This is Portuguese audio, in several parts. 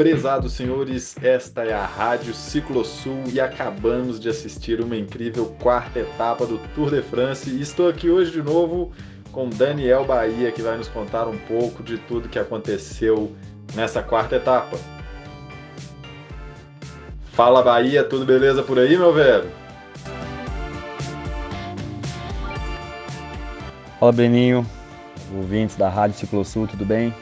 Prezados senhores, esta é a Rádio Ciclosul e acabamos de assistir uma incrível quarta etapa do Tour de France. E estou aqui hoje de novo com Daniel Bahia, que vai nos contar um pouco de tudo que aconteceu nessa quarta etapa. Fala Bahia, tudo beleza por aí, meu velho? Fala Breninho, ouvintes da Rádio Ciclosul, tudo bem?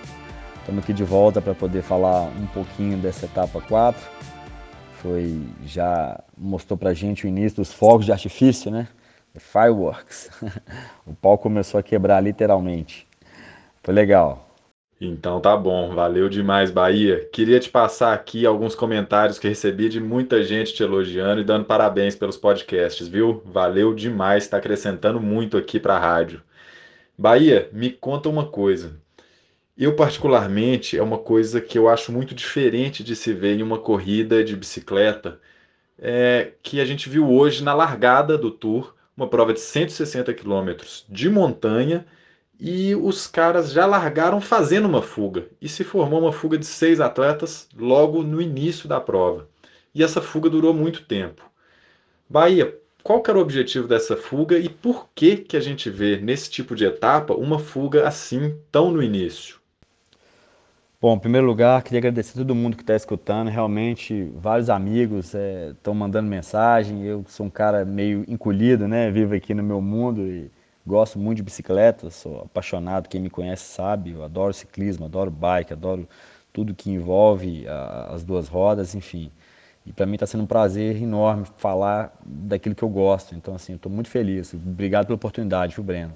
Estamos aqui de volta para poder falar um pouquinho dessa etapa 4. Foi já mostrou para a gente o início dos fogos de artifício, né? The fireworks. o pau começou a quebrar literalmente. Foi legal. Então tá bom, valeu demais, Bahia. Queria te passar aqui alguns comentários que recebi de muita gente te elogiando e dando parabéns pelos podcasts, viu? Valeu demais, está acrescentando muito aqui para a rádio. Bahia, me conta uma coisa. Eu, particularmente, é uma coisa que eu acho muito diferente de se ver em uma corrida de bicicleta, é, que a gente viu hoje na largada do Tour, uma prova de 160 quilômetros de montanha, e os caras já largaram fazendo uma fuga. E se formou uma fuga de seis atletas logo no início da prova. E essa fuga durou muito tempo. Bahia, qual era o objetivo dessa fuga e por que, que a gente vê nesse tipo de etapa uma fuga assim tão no início? Bom, em primeiro lugar, queria agradecer a todo mundo que está escutando. Realmente, vários amigos estão é, mandando mensagem. Eu sou um cara meio encolhido, né? Vivo aqui no meu mundo e gosto muito de bicicleta. Sou apaixonado, quem me conhece sabe. Eu adoro ciclismo, adoro bike, adoro tudo que envolve a, as duas rodas, enfim. E para mim está sendo um prazer enorme falar daquilo que eu gosto. Então, assim, estou muito feliz. Obrigado pela oportunidade, viu, Breno?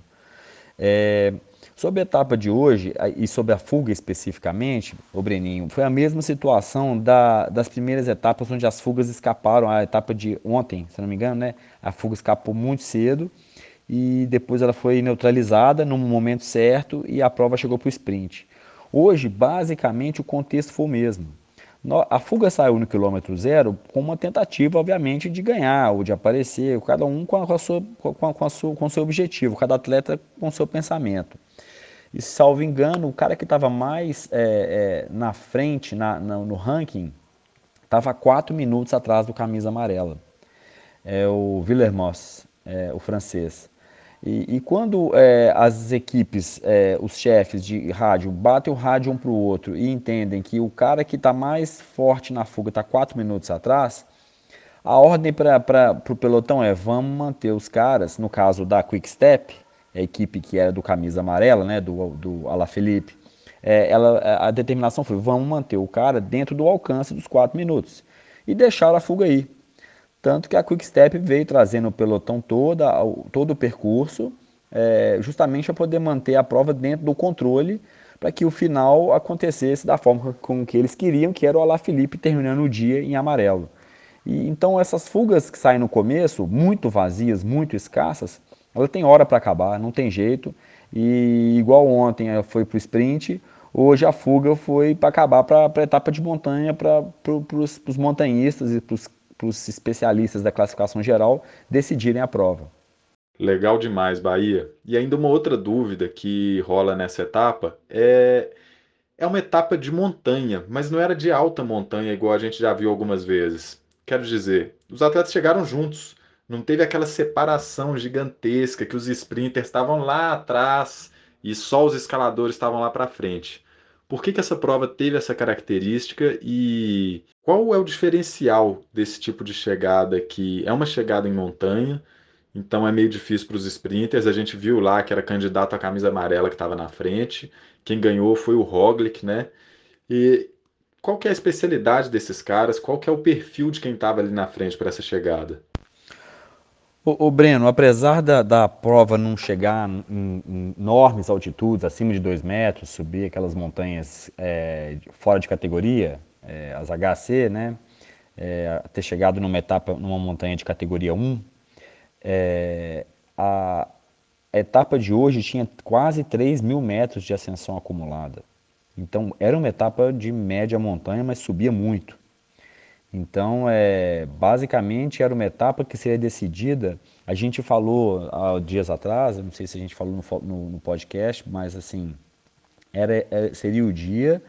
É, Sobre a etapa de hoje e sobre a fuga especificamente, o Breninho, foi a mesma situação da, das primeiras etapas onde as fugas escaparam. A etapa de ontem, se não me engano, né? A fuga escapou muito cedo e depois ela foi neutralizada no momento certo e a prova chegou para o sprint. Hoje, basicamente, o contexto foi o mesmo. A fuga saiu no quilômetro zero com uma tentativa, obviamente, de ganhar ou de aparecer, cada um com, a sua, com, a, com, a sua, com o seu objetivo, cada atleta com o seu pensamento. E salvo engano, o cara que estava mais é, é, na frente na, na, no ranking estava quatro minutos atrás do camisa amarela. É o Villermoz, é, o francês. E, e quando é, as equipes, é, os chefes de rádio, batem o rádio um para o outro e entendem que o cara que está mais forte na fuga está quatro minutos atrás, a ordem para o pelotão é vamos manter os caras, no caso da Quick Step, a equipe que era do camisa amarela, né, do, do Alaphilippe, é, ela, a determinação foi, vamos manter o cara dentro do alcance dos quatro minutos. E deixar a fuga aí. Tanto que a Quick Step veio trazendo o pelotão toda, todo o percurso, é, justamente para poder manter a prova dentro do controle, para que o final acontecesse da forma com que eles queriam, que era o Alaphilippe terminando o dia em amarelo. E, então essas fugas que saem no começo, muito vazias, muito escassas, ela tem hora para acabar, não tem jeito. E igual ontem foi para o sprint, hoje a fuga foi para acabar para a etapa de montanha, para os montanhistas e para os especialistas da classificação geral decidirem a prova. Legal demais, Bahia. E ainda uma outra dúvida que rola nessa etapa é é uma etapa de montanha, mas não era de alta montanha igual a gente já viu algumas vezes. Quero dizer, os atletas chegaram juntos, não teve aquela separação gigantesca que os sprinters estavam lá atrás e só os escaladores estavam lá para frente. Por que, que essa prova teve essa característica e qual é o diferencial desse tipo de chegada que é uma chegada em montanha, então é meio difícil para os sprinters. A gente viu lá que era candidato à camisa amarela que estava na frente. Quem ganhou foi o Roglic, né? E qual que é a especialidade desses caras? Qual que é o perfil de quem estava ali na frente para essa chegada? O, Breno, apesar da, da prova não chegar em, em, enormes altitudes, acima de 2 metros, subir aquelas montanhas é, fora de categoria, é, as HC, né? É, ter chegado numa etapa, numa montanha de categoria 1, é, a etapa de hoje tinha quase 3 mil metros de ascensão acumulada. Então era uma etapa de média montanha, mas subia muito. Então, é, basicamente, era uma etapa que seria decidida. A gente falou há dias atrás, não sei se a gente falou no, no, no podcast, mas assim, era, é, seria o dia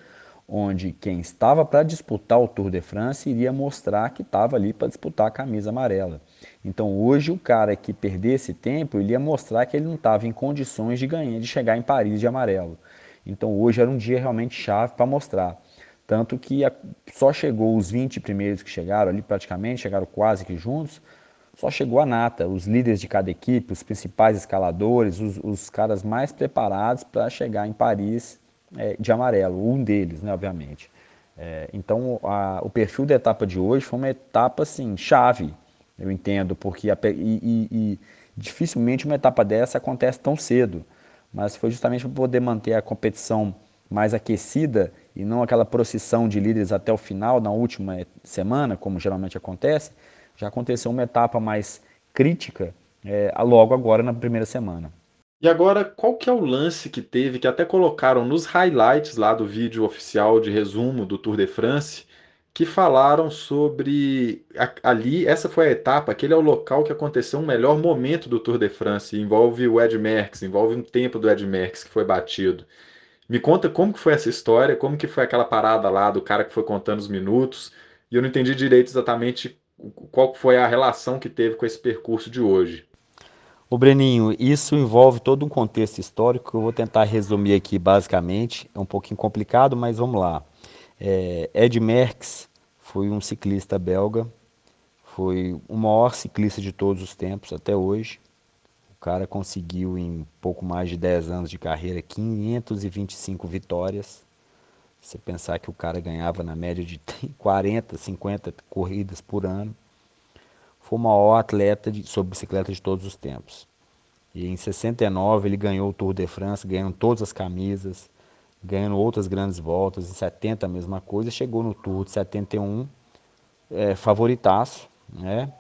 onde quem estava para disputar o Tour de France iria mostrar que estava ali para disputar a camisa amarela. Então hoje o cara que perdesse tempo, ele ia mostrar que ele não estava em condições de ganhar, de chegar em Paris de amarelo. Então hoje era um dia realmente chave para mostrar. Tanto que só chegou os 20 primeiros que chegaram ali praticamente, chegaram quase que juntos, só chegou a nata, os líderes de cada equipe, os principais escaladores, os, os caras mais preparados para chegar em Paris é, de amarelo, um deles, né, obviamente. É, então, a, o perfil da etapa de hoje foi uma etapa assim, chave, eu entendo, porque a, e, e, e dificilmente uma etapa dessa acontece tão cedo, mas foi justamente para poder manter a competição mais aquecida e não aquela procissão de líderes até o final, na última semana, como geralmente acontece, já aconteceu uma etapa mais crítica é, logo agora na primeira semana. E agora, qual que é o lance que teve, que até colocaram nos highlights lá do vídeo oficial de resumo do Tour de France, que falaram sobre ali, essa foi a etapa, aquele é o local que aconteceu um melhor momento do Tour de France, envolve o Ed Merckx, envolve um tempo do Ed Merckx que foi batido. Me conta como que foi essa história, como que foi aquela parada lá do cara que foi contando os minutos, e eu não entendi direito exatamente qual foi a relação que teve com esse percurso de hoje. O Breninho, isso envolve todo um contexto histórico que eu vou tentar resumir aqui basicamente. É um pouquinho complicado, mas vamos lá. É, Ed Merckx foi um ciclista belga, foi o maior ciclista de todos os tempos até hoje. Cara conseguiu em pouco mais de 10 anos de carreira 525 vitórias. Você pensar que o cara ganhava na média de 40, 50 corridas por ano foi o maior atleta de, sobre bicicleta de todos os tempos. E em 69 ele ganhou o Tour de France, ganhando todas as camisas, ganhando outras grandes voltas. Em 70 a mesma coisa. Chegou no Tour de 71, é, favoritaço, né?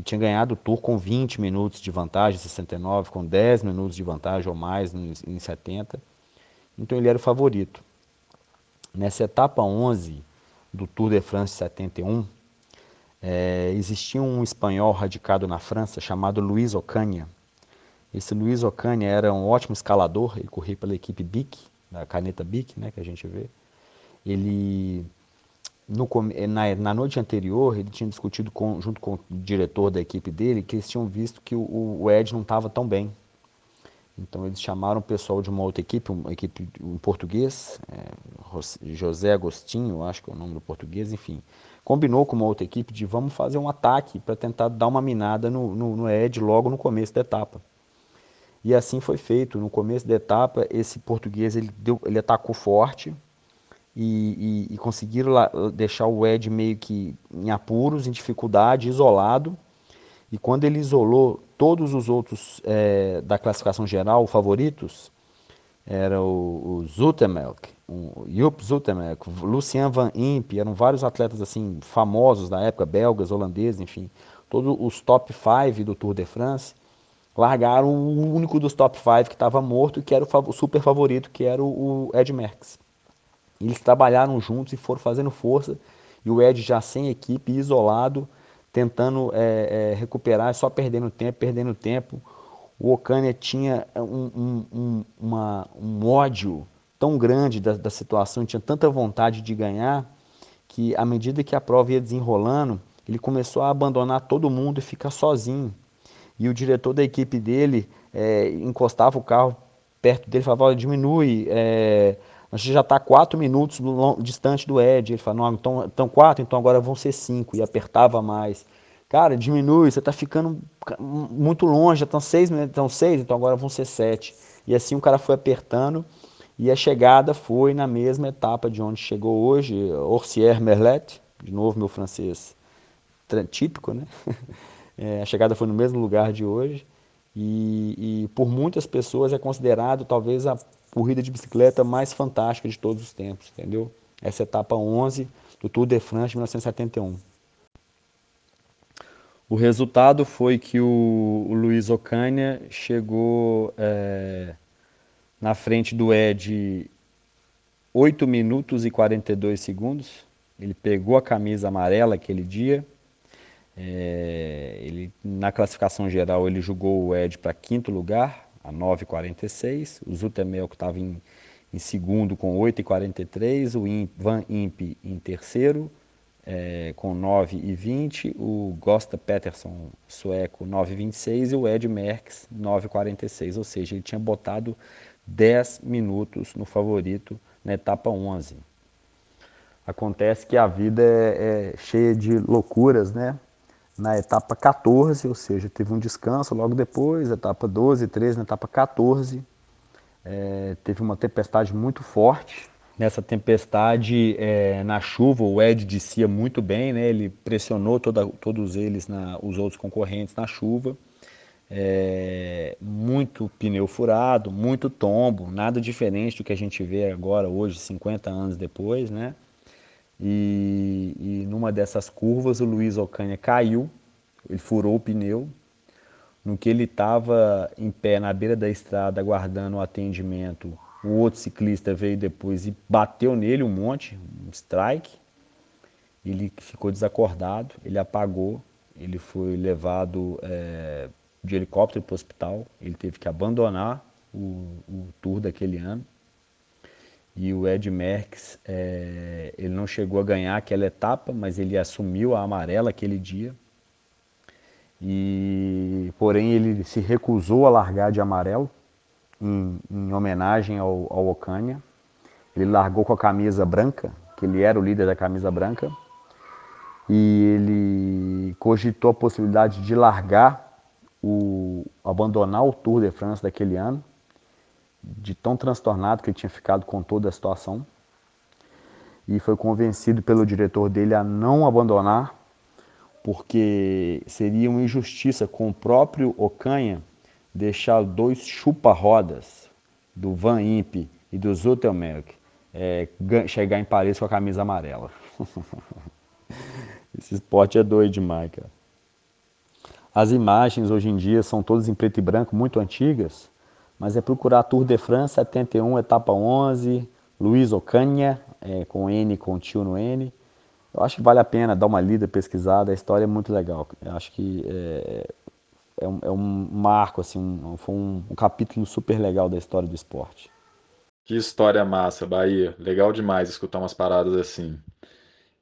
E tinha ganhado o Tour com 20 minutos de vantagem em 69, com 10 minutos de vantagem ou mais em 70. Então ele era o favorito. Nessa etapa 11 do Tour de France 71, é, existia um espanhol radicado na França chamado Luiz Ocanha. Esse Luiz Ocanha era um ótimo escalador, ele corria pela equipe BIC, da caneta BIC, né, que a gente vê. Ele, no, na, na, noite anterior, ele tinha discutido com, junto com o diretor da equipe dele que eles tinham visto que o, o Ed não estava tão bem. Então eles chamaram o pessoal de uma outra equipe, uma equipe em português, é, José Agostinho, acho que é o nome do português, enfim combinou com uma outra equipe de vamos fazer um ataque para tentar dar uma minada no, no, no Ed logo no começo da etapa. E assim foi feito. No começo da etapa, esse português ele, deu, ele atacou forte e, e, e conseguiram lá, deixar o Ed meio que em apuros, em dificuldade, isolado. E quando ele isolou todos os outros é, da classificação geral, favoritos, era o, o Zutemelk, o Jupp Zutemelk, Lucien Van Imp, eram vários atletas assim famosos da época, belgas, holandeses, enfim, todos os top 5 do Tour de France, largaram o único dos top 5 que estava morto, que era o super favorito, que era o, Ed Merckx. Eles trabalharam juntos e foram fazendo força, e o Ed já sem equipe, isolado, tentando é, é, recuperar, só perdendo tempo, perdendo tempo, o Ocânia tinha um, um, um, uma, um ódio tão grande da, da situação, tinha tanta vontade de ganhar, que à medida que a prova ia desenrolando, ele começou a abandonar todo mundo e ficar sozinho. E o diretor da equipe dele é, encostava o carro perto dele e falava, diminui, é, a gente já está quatro minutos distante do Ed. Ele falou, não, então, então quatro, então agora vão ser cinco. E apertava mais. Cara, diminui, você está ficando muito longe, já estão seis minutos, estão seis, então agora vão ser sete. E assim o cara foi apertando e a chegada foi na mesma etapa de onde chegou hoje, Orsier Merlet, de novo meu francês típico, né? É, a chegada foi no mesmo lugar de hoje e, e por muitas pessoas é considerado talvez a corrida de bicicleta mais fantástica de todos os tempos, entendeu? Essa etapa 11 do Tour de France de 1971. O resultado foi que o, o Luiz Ocanha chegou é, na frente do Ed 8 minutos e 42 segundos. Ele pegou a camisa amarela aquele dia. É, ele, na classificação geral, ele jogou o Ed para quinto lugar, a 9,46. O Zutemel, que estava em, em segundo com 8,43, o Van Imp em terceiro é, com 9,20, o Gosta Peterson sueco 9,26 e o Ed Merckx 9,46, ou seja, ele tinha botado 10 minutos no favorito na etapa 11. Acontece que a vida é, é cheia de loucuras, né? Na etapa 14, ou seja, teve um descanso logo depois, etapa 12, 13, na etapa 14, é, teve uma tempestade muito forte. Nessa tempestade, é, na chuva, o Ed descia muito bem, né? ele pressionou toda, todos eles, na, os outros concorrentes, na chuva. É, muito pneu furado, muito tombo, nada diferente do que a gente vê agora, hoje, 50 anos depois. Né? E, e numa dessas curvas, o Luiz Ocanha caiu, ele furou o pneu, no que ele estava em pé na beira da estrada aguardando o atendimento, o outro ciclista veio depois e bateu nele um monte, um strike. Ele ficou desacordado, ele apagou, ele foi levado é, de helicóptero para o hospital, ele teve que abandonar o, o tour daquele ano. E o Ed Merckx, é, ele não chegou a ganhar aquela etapa, mas ele assumiu a amarela aquele dia. E porém ele se recusou a largar de amarelo em, em homenagem ao, ao Ocânia. Ele largou com a camisa branca, que ele era o líder da camisa branca, e ele cogitou a possibilidade de largar o abandonar o Tour de France daquele ano, de tão transtornado que ele tinha ficado com toda a situação. E foi convencido pelo diretor dele a não abandonar porque seria uma injustiça com o próprio Ocanha deixar dois chupa-rodas do Van Imp e do Zotelmelk é, chegar em Paris com a camisa amarela. Esse esporte é doido demais, cara. As imagens hoje em dia são todas em preto e branco, muito antigas, mas é procurar Tour de France 71, etapa 11, Luiz Ocanha, é, com N, com tio no N, eu acho que vale a pena dar uma lida, pesquisada, a história é muito legal. Eu acho que é, é, um, é um, marco, assim, um, foi um, um capítulo super legal da história do esporte. Que história massa, Bahia. Legal demais escutar umas paradas assim.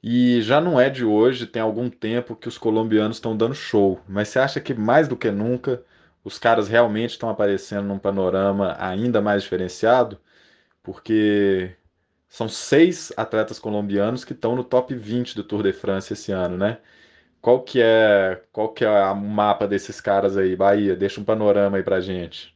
E já não é de hoje, tem algum tempo que os colombianos estão dando show. Mas você acha que mais do que nunca os caras realmente estão aparecendo num panorama ainda mais diferenciado? Porque são seis atletas colombianos que estão no top 20 do Tour de France esse ano, né? Qual que é, qual que é o mapa desses caras aí, Bahia? Deixa um panorama aí pra gente.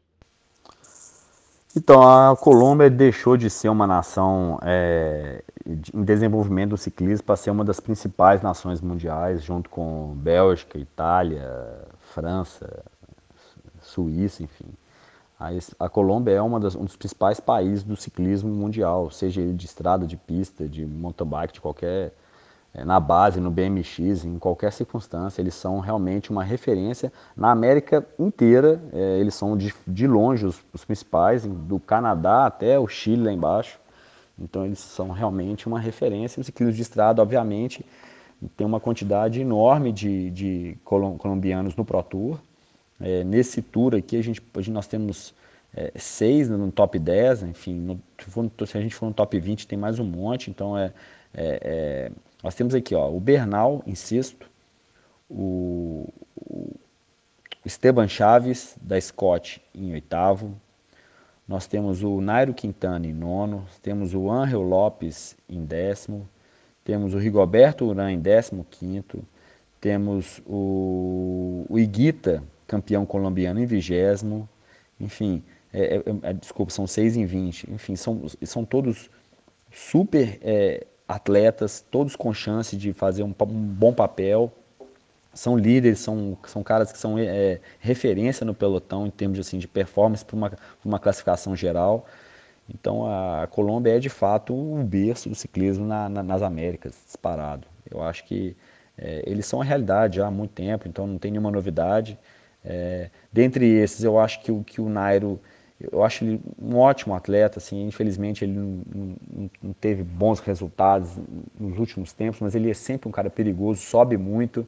Então, a Colômbia deixou de ser uma nação é, em desenvolvimento do ciclismo para ser uma das principais nações mundiais, junto com Bélgica, Itália, França, Suíça, enfim. A, Colômbia é das, um dos principais países do ciclismo mundial, seja ele de estrada, de pista, de mountain bike, de qualquer é, na base, no BMX, em qualquer circunstância, eles são realmente uma referência na América inteira. É, eles são de, de longe os, os, principais, do Canadá até o Chile lá embaixo. Então eles são realmente uma referência. Os ciclismo de estrada, obviamente, tem uma quantidade enorme de, de colombianos no Pro Tour. É, nesse tour aqui, a gente, gente nós temos é, seis no top 10, enfim, no, se a gente for no top 20 tem mais um monte, então é, é, é nós temos aqui ó, o Bernal sexto, o, o Esteban Chaves da Scott em oitavo, nós temos o Nairo Quintana em nono, temos o Angel Lopes em décimo, temos o Rigoberto Urã em décimo quinto, temos o, o Iguita campeão colombiano em vigésimo, enfim, é, é, é, desculpa, são seis em vinte, enfim, são, são todos super é, atletas, todos com chance de fazer um, um, bom papel, são líderes, são, são caras que são é, referência no pelotão em termos de, assim, de performance para uma, uma classificação geral. Então a Colômbia é de fato o berço do ciclismo na, na, nas Américas, disparado. Eu acho que é, eles são a realidade já há muito tempo, então não tem nenhuma novidade. É, dentre esses, eu acho que o, que o Nairo, eu acho ele um ótimo atleta, assim, infelizmente ele não, não, não, teve bons resultados nos últimos tempos, mas ele é sempre um cara perigoso, sobe muito,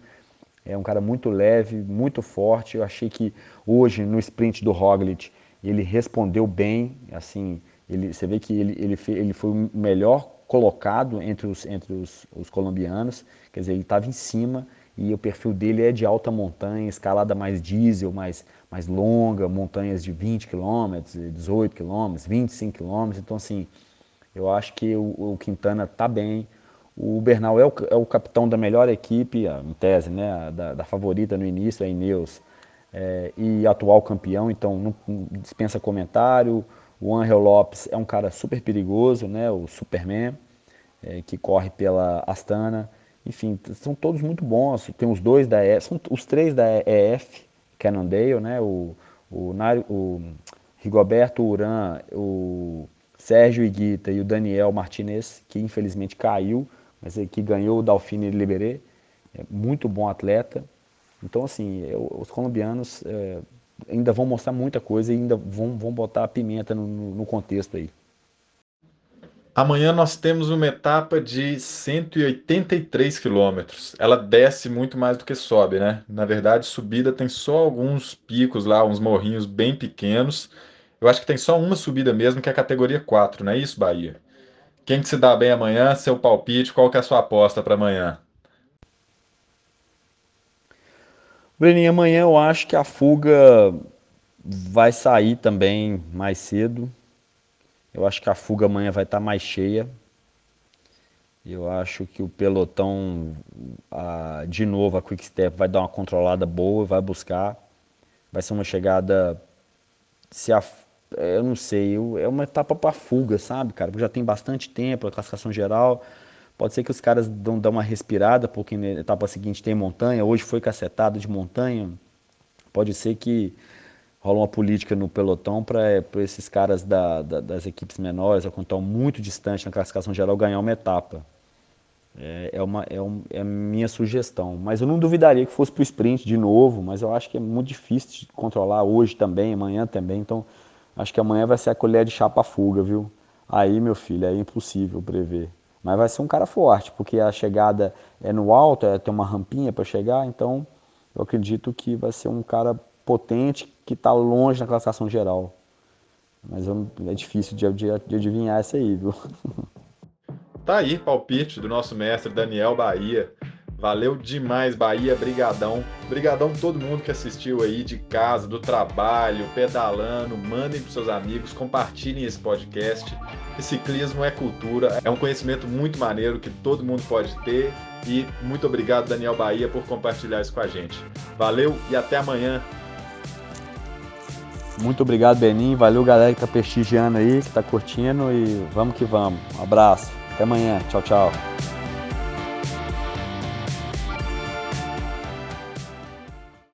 é um cara muito leve, muito forte. Eu achei que hoje no sprint do Roglic ele respondeu bem, assim, Ele, você vê que ele, ele, ele foi o melhor colocado entre os, entre os, os colombianos, quer dizer, ele estava em cima e o perfil dele é de alta montanha, escalada mais diesel, mais, mais longa, montanhas de 20 km, 18 km, 25 km. Então, assim, eu acho que o, o Quintana está bem. O Bernal é o, é o, capitão da melhor equipe, em tese, né, da, da favorita no início, a Ineos, é, e atual campeão, então não, não dispensa comentário. O Angel Lopes é um cara super perigoso, né, o Superman, é, que corre pela Astana. Enfim, são todos muito bons. Tem os dois da EF, são os três da EF, Cannondale, né? O, o, o Rigoberto Uran, o Sérgio Iguita e o Daniel Martinez, que infelizmente caiu, mas que ganhou o Dauphine Liberé. É muito bom atleta. Então, assim, eu, os colombianos é, ainda vão mostrar muita coisa e ainda vão, vão botar a pimenta no, no contexto aí. Amanhã nós temos uma etapa de 183 quilômetros. Ela desce muito mais do que sobe, né? Na verdade, subida tem só alguns picos lá, uns morrinhos bem pequenos. Eu acho que tem só uma subida mesmo, que é a categoria 4, não é isso, Bahia? Quem que se dá bem amanhã? Seu palpite, qual que é a sua aposta para amanhã? Breninho, amanhã eu acho que a fuga vai sair também mais cedo. Eu acho que a fuga amanhã vai estar tá mais cheia. Eu acho que o pelotão, a, de novo, a Quick Step vai dar uma controlada boa, vai buscar. Vai ser uma chegada. Se a, eu não sei, é uma etapa para fuga, sabe, cara? Porque já tem bastante tempo, a classificação geral. Pode ser que os caras dão, dão uma respirada, porque na etapa seguinte tem montanha. Hoje foi cacetado de montanha. Pode ser que rola uma política no pelotão para esses caras da, da, das equipes menores, quando estão muito distantes na classificação geral, ganhar uma etapa. É, é, uma, é, um, é minha sugestão. Mas eu não duvidaria que fosse para o sprint de novo, mas eu acho que é muito difícil de controlar hoje também, amanhã também. Então, acho que amanhã vai ser a colher de chá para fuga, viu? Aí, meu filho, é impossível prever. Mas vai ser um cara forte, porque a chegada é no alto, é, tem uma rampinha para chegar, então eu acredito que vai ser um cara potente que está longe na classificação geral. Mas é difícil de, de, de adivinhar essa aí, viu? Tá aí, palpite do nosso mestre Daniel Bahia. Valeu demais, Bahia, brigadão. Brigadão todo mundo que assistiu aí de casa, do trabalho, pedalando. Mandem para seus amigos, compartilhem esse podcast. Ciclismo é cultura, é um conhecimento muito maneiro que todo mundo pode ter. E muito obrigado, Daniel Bahia, por compartilhar isso com a gente. Valeu e até amanhã. Muito obrigado, Benin. Valeu, galera que tá prestigiando aí, que tá curtindo e vamos que vamos. Um abraço. Até amanhã. Tchau, tchau.